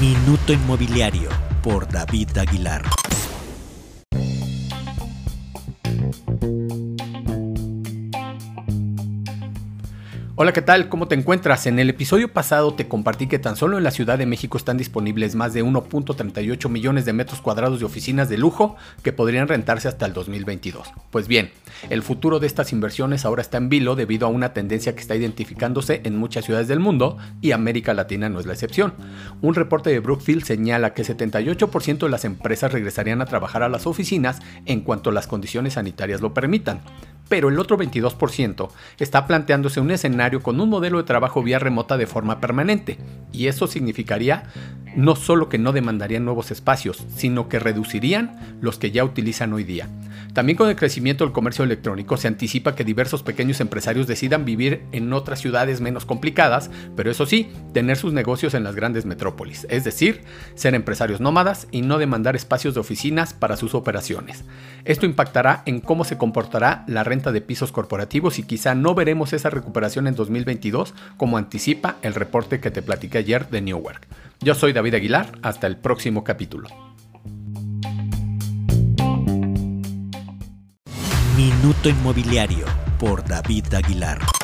Minuto Inmobiliario por David Aguilar. Hola, ¿qué tal? ¿Cómo te encuentras? En el episodio pasado te compartí que tan solo en la Ciudad de México están disponibles más de 1.38 millones de metros cuadrados de oficinas de lujo que podrían rentarse hasta el 2022. Pues bien, el futuro de estas inversiones ahora está en vilo debido a una tendencia que está identificándose en muchas ciudades del mundo y América Latina no es la excepción. Un reporte de Brookfield señala que 78% de las empresas regresarían a trabajar a las oficinas en cuanto las condiciones sanitarias lo permitan pero el otro 22% está planteándose un escenario con un modelo de trabajo vía remota de forma permanente, y eso significaría no solo que no demandarían nuevos espacios, sino que reducirían los que ya utilizan hoy día. También con el crecimiento del comercio electrónico se anticipa que diversos pequeños empresarios decidan vivir en otras ciudades menos complicadas, pero eso sí, tener sus negocios en las grandes metrópolis, es decir, ser empresarios nómadas y no demandar espacios de oficinas para sus operaciones. Esto impactará en cómo se comportará la renta de pisos corporativos y quizá no veremos esa recuperación en 2022 como anticipa el reporte que te platiqué ayer de Newark. Yo soy David Aguilar, hasta el próximo capítulo. Minuto Inmobiliario por David Aguilar.